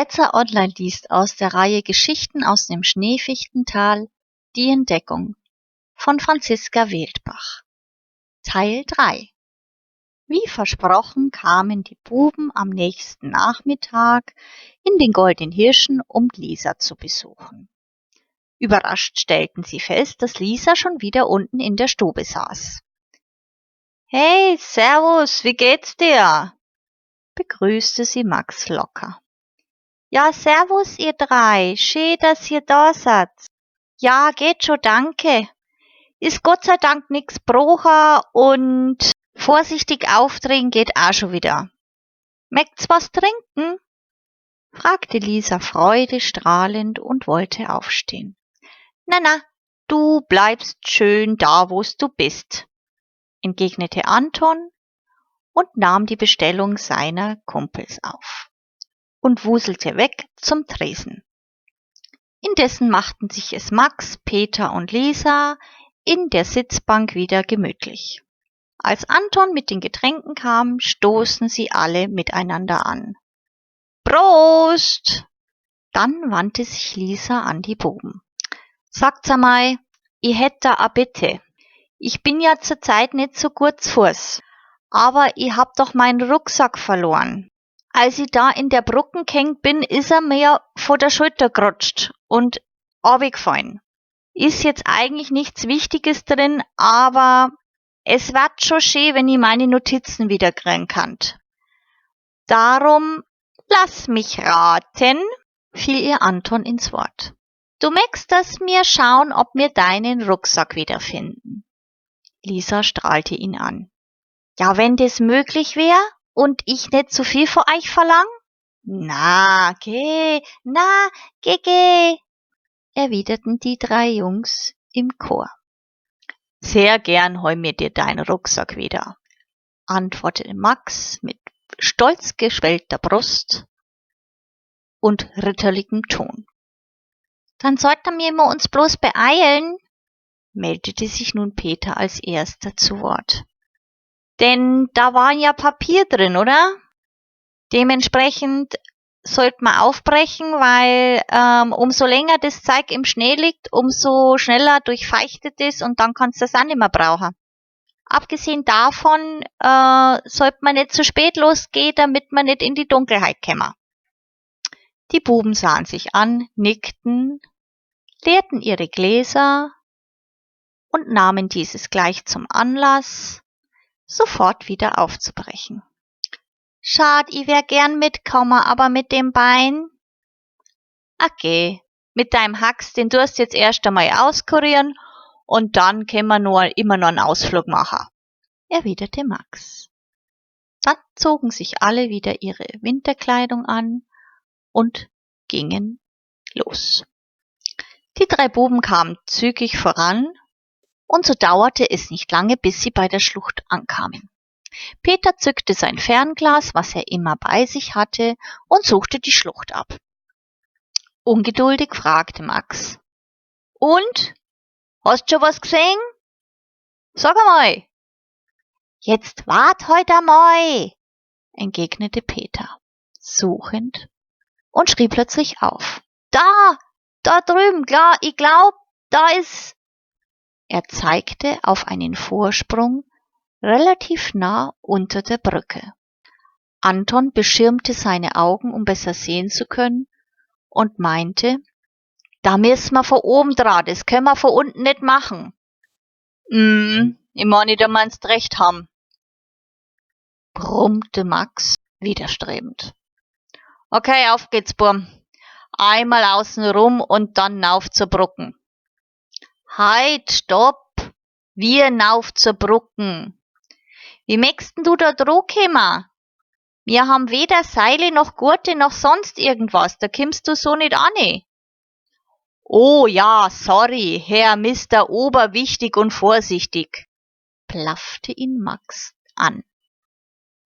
Etzer Online liest aus der Reihe Geschichten aus dem Schneefichtental Die Entdeckung von Franziska Wildbach. Teil 3 Wie versprochen kamen die Buben am nächsten Nachmittag in den Goldenen Hirschen, um Lisa zu besuchen. Überrascht stellten sie fest, dass Lisa schon wieder unten in der Stube saß. Hey, Servus, wie geht's dir? begrüßte sie Max locker. Ja, servus, ihr drei. Schön, dass ihr da seid. Ja, geht schon, danke. Ist Gott sei Dank nix brocher und vorsichtig aufdrehen geht auch schon wieder. Möcht's was trinken? fragte Lisa freudestrahlend und wollte aufstehen. Na, na, du bleibst schön da, wo's du bist, entgegnete Anton und nahm die Bestellung seiner Kumpels auf und wuselte weg zum Tresen. Indessen machten sich es Max, Peter und Lisa in der Sitzbank wieder gemütlich. Als Anton mit den Getränken kam, stoßen sie alle miteinander an. Prost! Dann wandte sich Lisa an die Buben. Sagt's einmal, ich hätte a Bitte. Ich bin ja zurzeit nicht so gut Fuß, aber ich hab doch meinen Rucksack verloren. Als ich da in der Brucken gehängt bin, ist er mir vor der Schulter gerutscht und runtergefallen. Ist jetzt eigentlich nichts Wichtiges drin, aber es wird schon schön, wenn ich meine Notizen wieder kriegen kann. Darum lass mich raten, fiel ihr Anton ins Wort. Du möchtest das mir schauen, ob wir deinen Rucksack wiederfinden. Lisa strahlte ihn an. Ja, wenn das möglich wäre, und ich nicht zu viel von euch verlang? Na, geh, na, geh, geh, erwiderten die drei Jungs im Chor. Sehr gern hol mir dir deinen Rucksack wieder, antwortete Max mit stolz geschwellter Brust und ritterlichem Ton. Dann sollten wir uns bloß beeilen, meldete sich nun Peter als erster zu Wort. Denn da war ja Papier drin, oder? Dementsprechend sollte man aufbrechen, weil ähm, umso länger das Zeug im Schnee liegt, umso schneller durchfeuchtet es und dann kannst du es auch nicht mehr brauchen. Abgesehen davon äh, sollte man nicht zu spät losgehen, damit man nicht in die Dunkelheit käme. Die Buben sahen sich an, nickten, leerten ihre Gläser und nahmen dieses gleich zum Anlass, sofort wieder aufzubrechen. Schad, ich wär gern mitkommen, aber mit dem Bein. Okay, mit deinem Hax, den tust jetzt erst einmal auskurieren und dann können wir nur immer noch einen Ausflug machen, erwiderte Max. Dann zogen sich alle wieder ihre Winterkleidung an und gingen los. Die drei Buben kamen zügig voran und so dauerte es nicht lange, bis sie bei der Schlucht ankamen. Peter zückte sein Fernglas, was er immer bei sich hatte, und suchte die Schlucht ab. Ungeduldig fragte Max. Und? Hast schon was gesehen? Sag einmal. Jetzt wart heute einmal, entgegnete Peter, suchend, und schrie plötzlich auf. Da, da drüben, klar, ich glaub, da ist er zeigte auf einen Vorsprung relativ nah unter der Brücke. Anton beschirmte seine Augen, um besser sehen zu können, und meinte, da müssen wir von oben dran, das können wir von unten nicht machen. Mm, ich meine, da meinst recht haben, brummte Max widerstrebend. Okay, auf geht's, Burm. Einmal außen rum und dann auf zur Brucken. Halt, stopp! Wir nauf zur Brucken. Wie mächsten du da droh kämmer? Wir haben weder Seile noch Gurte noch sonst irgendwas, da kimmst du so nicht ane. Oh ja, sorry, Herr Mister Oberwichtig und vorsichtig, plaffte ihn Max an.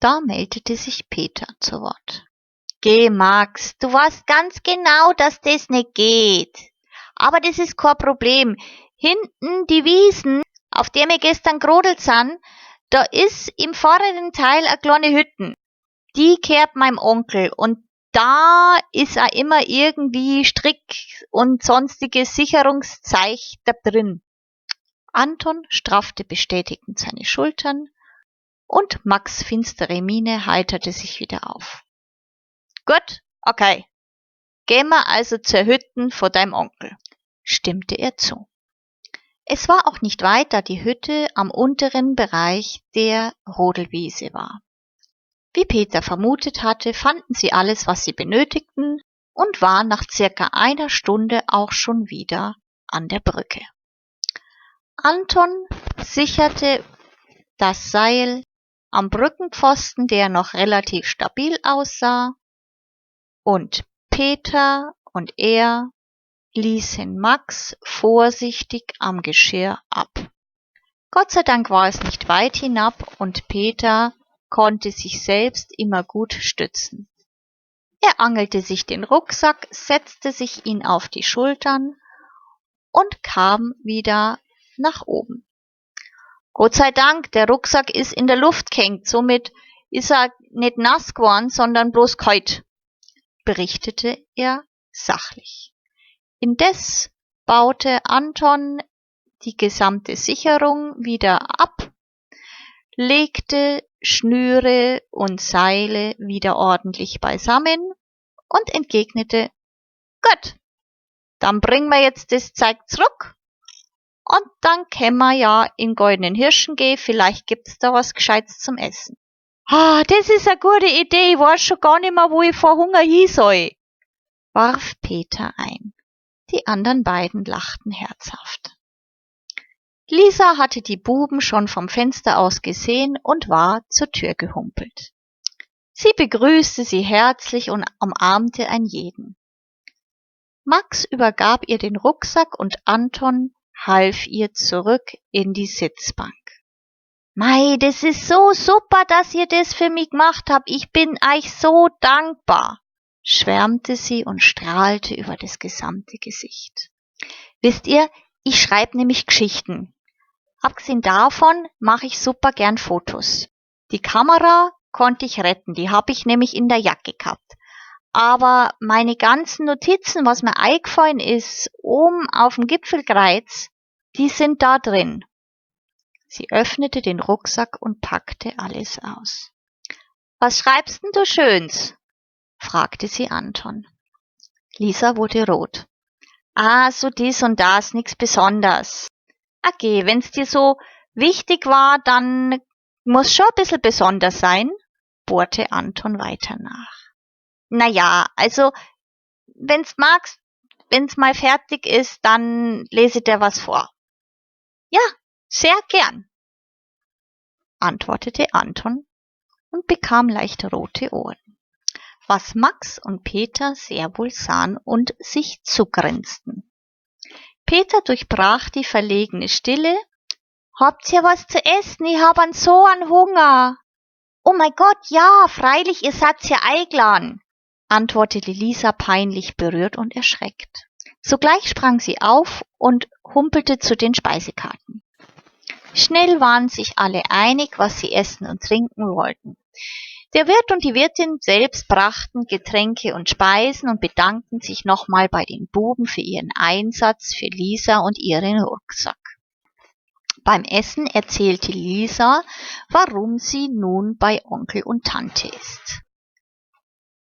Da meldete sich Peter zu Wort. Geh, Max, du weißt ganz genau, dass das nicht geht. Aber das ist kein Problem. Hinten die Wiesen, auf der wir gestern gerodelt sind, da ist im vorderen Teil eine kleine Hütten. Die kehrt meinem Onkel und da ist auch immer irgendwie Strick und sonstige Sicherungszeich da drin. Anton straffte bestätigend seine Schultern und Max finstere Miene heiterte sich wieder auf. Gut, okay. Gehen wir also zur Hütten vor deinem Onkel, stimmte er zu. Es war auch nicht weit, da die Hütte am unteren Bereich der Rodelwiese war. Wie Peter vermutet hatte, fanden sie alles, was sie benötigten und waren nach circa einer Stunde auch schon wieder an der Brücke. Anton sicherte das Seil am Brückenpfosten, der noch relativ stabil aussah, und Peter und er ließen Max vorsichtig am Geschirr ab. Gott sei Dank war es nicht weit hinab und Peter konnte sich selbst immer gut stützen. Er angelte sich den Rucksack, setzte sich ihn auf die Schultern und kam wieder nach oben. Gott sei Dank, der Rucksack ist in der Luft gehängt, somit ist er nicht nass geworden, sondern bloß kalt, berichtete er sachlich. Indes baute Anton die gesamte Sicherung wieder ab, legte Schnüre und Seile wieder ordentlich beisammen und entgegnete, Gut, dann bringen wir jetzt das Zeug zurück und dann können wir ja in Goldenen Hirschen gehen, vielleicht gibt's da was Gescheites zum Essen. Ah, das ist eine gute Idee, ich weiß schon gar nicht mehr, wo ich vor Hunger hin soll, warf Peter ein. Die anderen beiden lachten herzhaft. Lisa hatte die Buben schon vom Fenster aus gesehen und war zur Tür gehumpelt. Sie begrüßte sie herzlich und umarmte ein jeden. Max übergab ihr den Rucksack und Anton half ihr zurück in die Sitzbank. Mei, das ist so super, dass ihr das für mich gemacht habt. Ich bin euch so dankbar, schwärmte sie und strahlte über das gesamte Gesicht. Wisst ihr, ich schreibe nämlich Geschichten. Abgesehen davon mache ich super gern Fotos. Die Kamera konnte ich retten, die habe ich nämlich in der Jacke gehabt. Aber meine ganzen Notizen, was mir eingefallen ist, oben auf dem Gipfelkreuz, die sind da drin. Sie öffnete den Rucksack und packte alles aus. Was schreibst denn du Schöns? Fragte sie Anton. Lisa wurde rot. Ah, so dies und das, nix besonders. Okay, wenn's dir so wichtig war, dann muss schon ein bisschen besonders sein, bohrte Anton weiter nach. Na ja, also, wenn's magst, wenn's mal fertig ist, dann lese dir was vor. Ja, sehr gern, antwortete Anton und bekam leicht rote Ohren was Max und Peter sehr wohl sahen und sich zugrinsten. Peter durchbrach die verlegene Stille. Habt ihr was zu essen? Ich hab an so an Hunger. Oh mein Gott, ja, freilich, ihr seid ja eingeladen, antwortete Lisa peinlich berührt und erschreckt. Sogleich sprang sie auf und humpelte zu den Speisekarten. Schnell waren sich alle einig, was sie essen und trinken wollten. Der Wirt und die Wirtin selbst brachten Getränke und Speisen und bedankten sich nochmal bei den Buben für ihren Einsatz für Lisa und ihren Rucksack. Beim Essen erzählte Lisa, warum sie nun bei Onkel und Tante ist.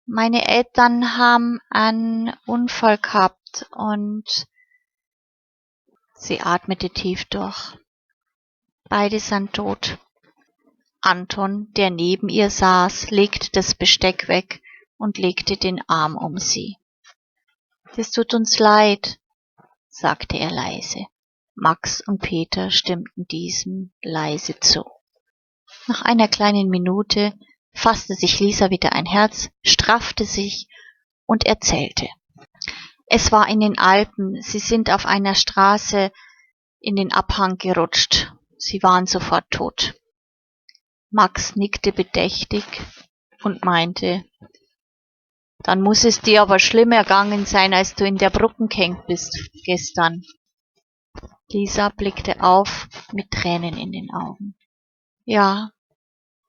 Meine Eltern haben einen Unfall gehabt und sie atmete tief durch. Beide sind tot. Anton, der neben ihr saß, legte das Besteck weg und legte den Arm um sie. Das tut uns leid, sagte er leise. Max und Peter stimmten diesem leise zu. Nach einer kleinen Minute fasste sich Lisa wieder ein Herz, straffte sich und erzählte. Es war in den Alpen, sie sind auf einer Straße in den Abhang gerutscht. Sie waren sofort tot. Max nickte bedächtig und meinte, dann muss es dir aber schlimm ergangen sein, als du in der gehängt bist gestern. Lisa blickte auf mit Tränen in den Augen. Ja,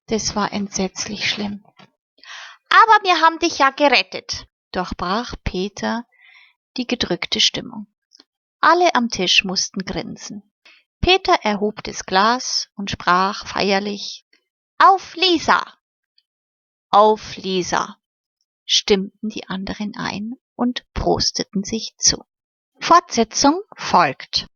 das war entsetzlich schlimm. Aber wir haben dich ja gerettet, durchbrach Peter die gedrückte Stimmung. Alle am Tisch mussten grinsen. Peter erhob das Glas und sprach feierlich Auf Lisa. Auf Lisa, stimmten die anderen ein und prosteten sich zu. Fortsetzung folgt.